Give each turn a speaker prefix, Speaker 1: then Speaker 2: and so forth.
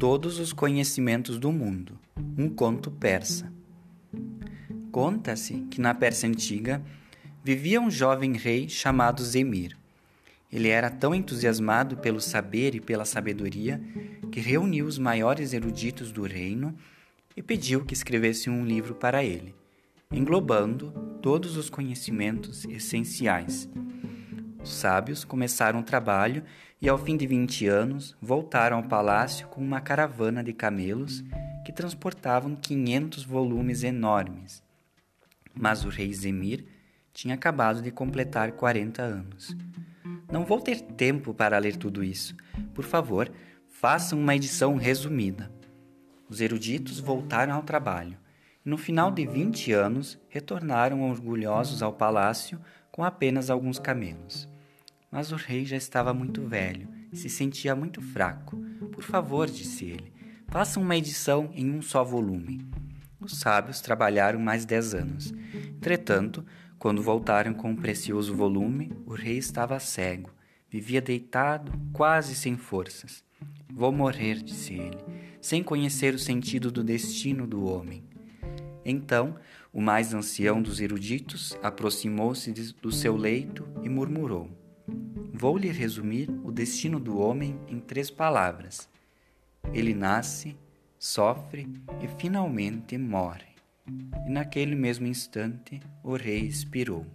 Speaker 1: todos os conhecimentos do mundo. Um conto persa. Conta-se que na Pérsia antiga vivia um jovem rei chamado Zemir. Ele era tão entusiasmado pelo saber e pela sabedoria que reuniu os maiores eruditos do reino e pediu que escrevesse um livro para ele, englobando todos os conhecimentos essenciais. Os sábios começaram o trabalho e, ao fim de vinte anos, voltaram ao palácio com uma caravana de camelos que transportavam quinhentos volumes enormes. Mas o rei Zemir tinha acabado de completar quarenta anos. Não vou ter tempo para ler tudo isso. Por favor, façam uma edição resumida. Os eruditos voltaram ao trabalho e, no final de vinte anos, retornaram orgulhosos ao palácio com apenas alguns camelos. Mas o rei já estava muito velho e se sentia muito fraco. Por favor, disse ele, façam uma edição em um só volume. Os sábios trabalharam mais dez anos. Entretanto, quando voltaram com o precioso volume, o rei estava cego, vivia deitado, quase sem forças. Vou morrer, disse ele, sem conhecer o sentido do destino do homem. Então, o mais ancião dos eruditos aproximou-se do seu leito e murmurou: Vou lhe resumir o destino do homem em três palavras. Ele nasce, sofre e finalmente morre. E naquele mesmo instante o rei expirou.